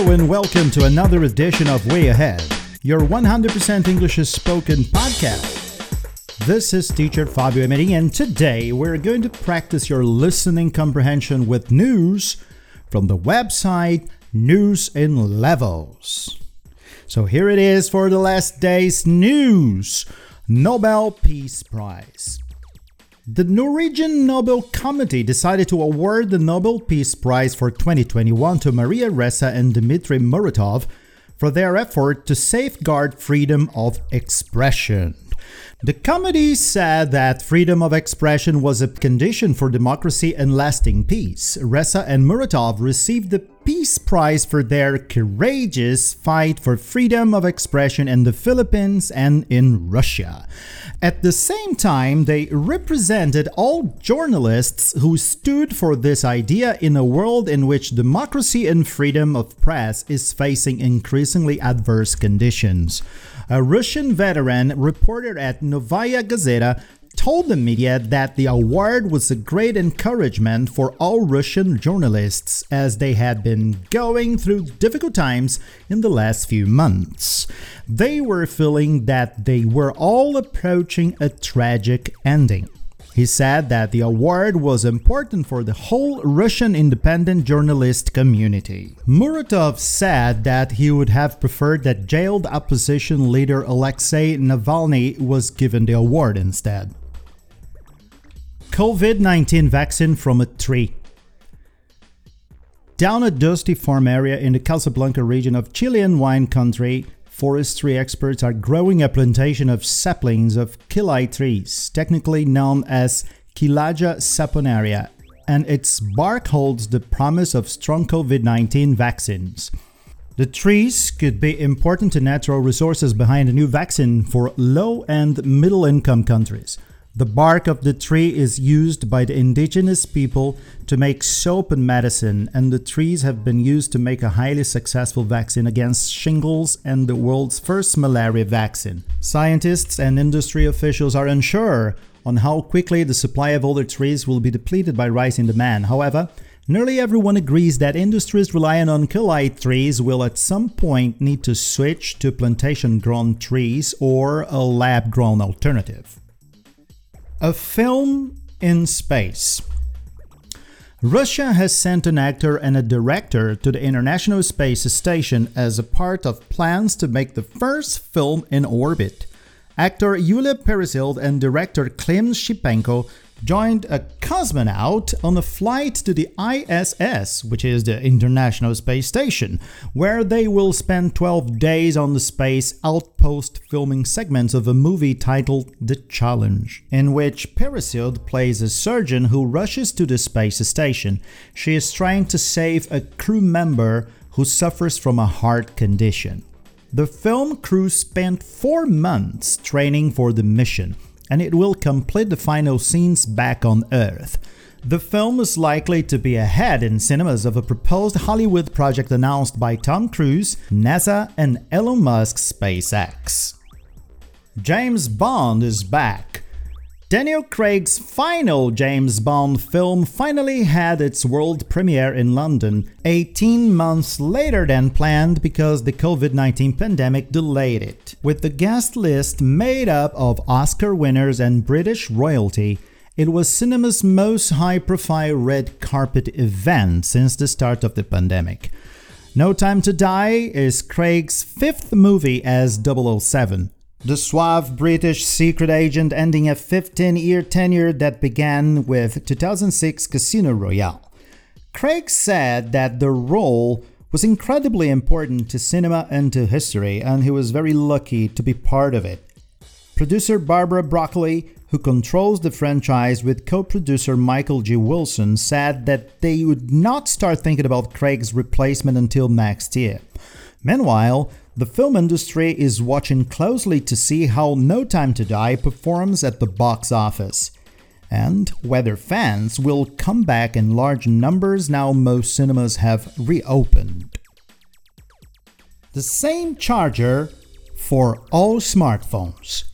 And welcome to another edition of Way Ahead, your 100% English is spoken podcast. This is teacher Fabio Emery, and today we're going to practice your listening comprehension with news from the website News in Levels. So here it is for the last day's news Nobel Peace Prize. The Norwegian Nobel Committee decided to award the Nobel Peace Prize for 2021 to Maria Ressa and Dmitry Muratov for their effort to safeguard freedom of expression. The committee said that freedom of expression was a condition for democracy and lasting peace. Ressa and Muratov received the Peace Prize for their courageous fight for freedom of expression in the Philippines and in Russia. At the same time, they represented all journalists who stood for this idea in a world in which democracy and freedom of press is facing increasingly adverse conditions. A Russian veteran reporter at Novaya Gazeta told the media that the award was a great encouragement for all Russian journalists as they had been going through difficult times in the last few months. They were feeling that they were all approaching a tragic ending. He said that the award was important for the whole Russian independent journalist community. Muratov said that he would have preferred that jailed opposition leader Alexei Navalny was given the award instead. COVID 19 vaccine from a tree. Down a dusty farm area in the Casablanca region of Chilean wine country, forestry experts are growing a plantation of saplings of quillay trees, technically known as Quillaja saponaria, and its bark holds the promise of strong COVID 19 vaccines. The trees could be important to natural resources behind a new vaccine for low and middle income countries. The bark of the tree is used by the indigenous people to make soap and medicine, and the trees have been used to make a highly successful vaccine against shingles and the world's first malaria vaccine. Scientists and industry officials are unsure on how quickly the supply of older trees will be depleted by rising demand. However, Nearly everyone agrees that industries relying on quillay trees will at some point need to switch to plantation grown trees or a lab grown alternative. A film in space. Russia has sent an actor and a director to the International Space Station as a part of plans to make the first film in orbit. Actor Yulia Peresild and director Klim Shipenko joined a cosmonaut on a flight to the ISS, which is the International Space Station, where they will spend 12 days on the space outpost filming segments of a movie titled The Challenge, in which Peresild plays a surgeon who rushes to the space station. She is trying to save a crew member who suffers from a heart condition. The film crew spent four months training for the mission and it will complete the final scenes back on Earth. The film is likely to be ahead in cinemas of a proposed Hollywood project announced by Tom Cruise, NASA, and Elon Musk's SpaceX. James Bond is back. Daniel Craig's final James Bond film finally had its world premiere in London 18 months later than planned because the COVID 19 pandemic delayed it. With the guest list made up of Oscar winners and British royalty, it was cinema's most high profile red carpet event since the start of the pandemic. No Time to Die is Craig's fifth movie as 007 the suave British secret agent ending a 15 year tenure that began with 2006 Casino Royale. Craig said that the role was incredibly important to cinema and to history, and he was very lucky to be part of it. Producer Barbara Broccoli, who controls the franchise with co producer Michael G. Wilson, said that they would not start thinking about Craig's replacement until next year. Meanwhile, the film industry is watching closely to see how No Time to Die performs at the box office, and whether fans will come back in large numbers now most cinemas have reopened. The same charger for all smartphones.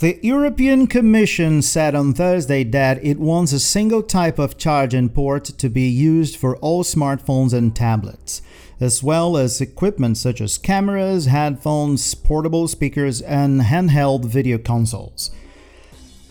The European Commission said on Thursday that it wants a single type of charging port to be used for all smartphones and tablets, as well as equipment such as cameras, headphones, portable speakers, and handheld video consoles.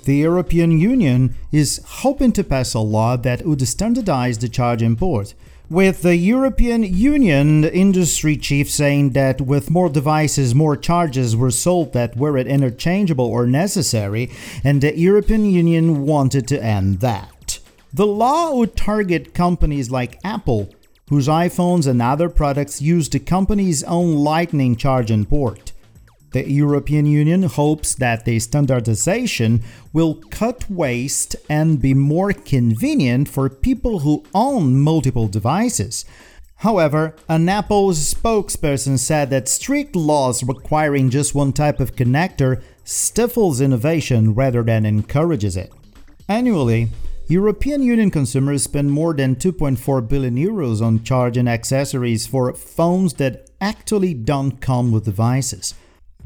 The European Union is hoping to pass a law that would standardize the charging port with the European Union industry chief saying that with more devices, more charges were sold that weren't interchangeable or necessary, and the European Union wanted to end that. The law would target companies like Apple, whose iPhones and other products use the company's own Lightning charging port. The European Union hopes that the standardization will cut waste and be more convenient for people who own multiple devices. However, an Apple spokesperson said that strict laws requiring just one type of connector stifles innovation rather than encourages it. Annually, European Union consumers spend more than 2.4 billion euros on charging accessories for phones that actually don't come with devices.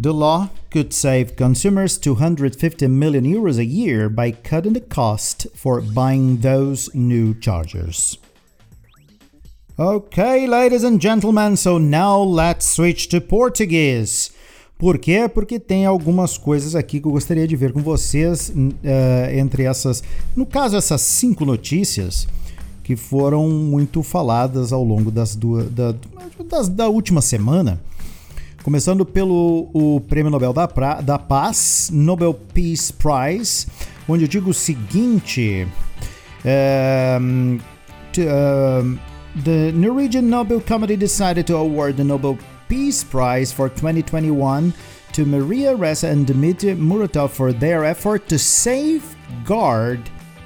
The law could save consumers 250 million euros a year by cutting the cost for buying those new chargers. Okay, ladies and gentlemen, so now let's switch to Portuguese. Por quê? Porque tem algumas coisas aqui que eu gostaria de ver com vocês, uh, entre essas, no caso, essas cinco notícias que foram muito faladas ao longo das duas, da, das, da última semana. Começando pelo o Prêmio Nobel da, pra, da Paz, Nobel Peace Prize, onde eu digo o seguinte: um, to, um, the Norwegian Nobel Committee decided to award the Nobel Peace Prize for 2021 to Maria Ressa and Dmitry Muratov for their effort to safeguard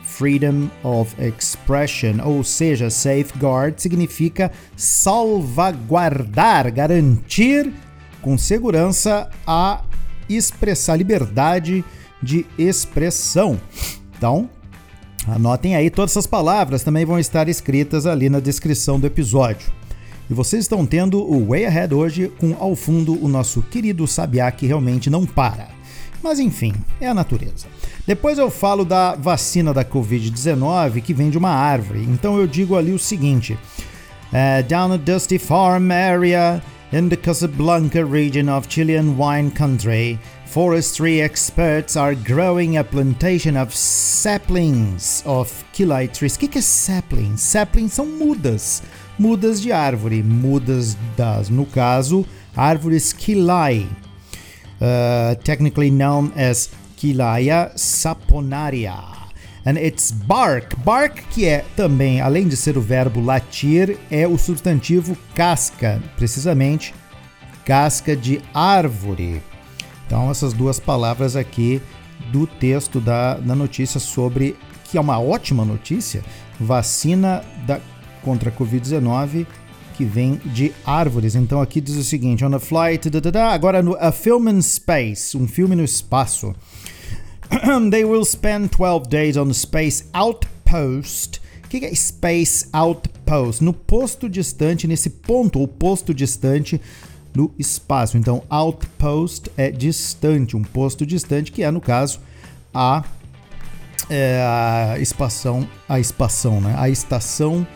freedom of expression, ou seja, safeguard significa salvaguardar, garantir com segurança a expressar liberdade de expressão. Então, anotem aí todas essas palavras, também vão estar escritas ali na descrição do episódio. E vocês estão tendo o Way Ahead hoje com ao fundo o nosso querido Sabiá que realmente não para. Mas enfim, é a natureza. Depois eu falo da vacina da Covid-19 que vem de uma árvore. Então eu digo ali o seguinte: uh, Down a dusty farm area. In the Casablanca region of Chilean wine country, forestry experts are growing a plantation of saplings of quillay trees. O que, que é sapling? Saplings são mudas, mudas de árvore, mudas das, no caso, árvores quillay, uh, technically known as Quillaja saponaria and its bark. Bark, que é também, além de ser o verbo latir, é o substantivo casca, precisamente casca de árvore. Então, essas duas palavras aqui do texto da, da notícia sobre, que é uma ótima notícia, vacina da, contra a Covid-19 que vem de árvores. Então aqui diz o seguinte: on a flight, da, da, da, agora no A Film in Space, um filme no espaço. they will spend 12 days on Space Outpost. O que é Space Outpost? No posto distante, nesse ponto ou posto distante no espaço. Então, outpost é distante, um posto distante, que é, no caso, a, é, a espação, a espação, né? A estação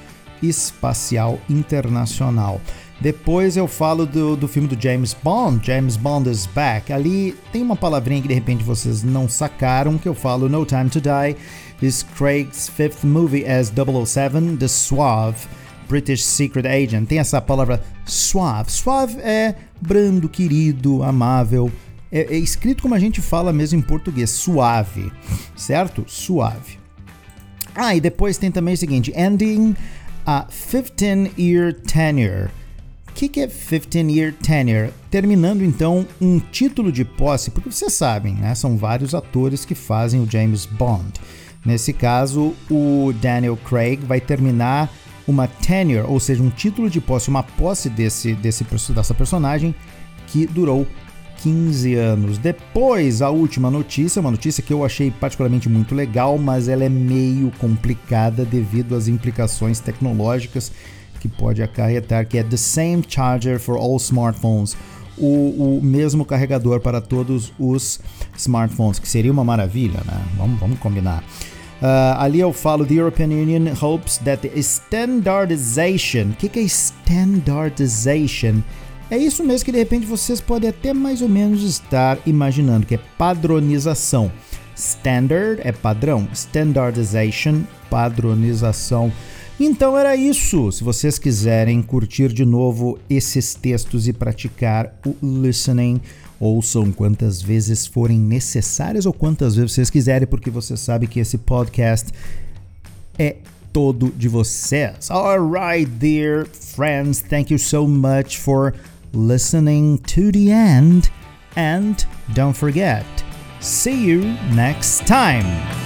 espacial internacional. Depois eu falo do, do filme do James Bond, James Bond is Back. Ali tem uma palavrinha que de repente vocês não sacaram, que eu falo No Time to Die is Craig's fifth movie as 007, The Suave British Secret Agent. Tem essa palavra suave. Suave é brando, querido, amável. É, é escrito como a gente fala mesmo em português, suave, certo? Suave. Ah, e depois tem também o seguinte: ending a 15-year tenure que, que é 15 Year Tenure? Terminando então um título de posse, porque vocês sabem, né? São vários atores que fazem o James Bond. Nesse caso, o Daniel Craig vai terminar uma tenure, ou seja, um título de posse, uma posse desse, desse dessa personagem que durou 15 anos. Depois, a última notícia, uma notícia que eu achei particularmente muito legal, mas ela é meio complicada devido às implicações tecnológicas que pode acarretar, que é The Same Charger for All Smartphones. o, o mesmo carregador para todos os smartphones, que seria uma maravilha, né? Vamos, vamos combinar. Uh, ali eu falo: The European Union hopes that the standardization. O que, que é standardization? É isso mesmo que de repente vocês podem até mais ou menos estar imaginando, que é padronização. Standard é padrão, standardization, padronização. Então era isso. Se vocês quiserem curtir de novo esses textos e praticar o listening, ouçam quantas vezes forem necessárias ou quantas vezes vocês quiserem, porque você sabe que esse podcast é todo de vocês. Alright, dear friends, thank you so much for listening to the end. And don't forget, see you next time.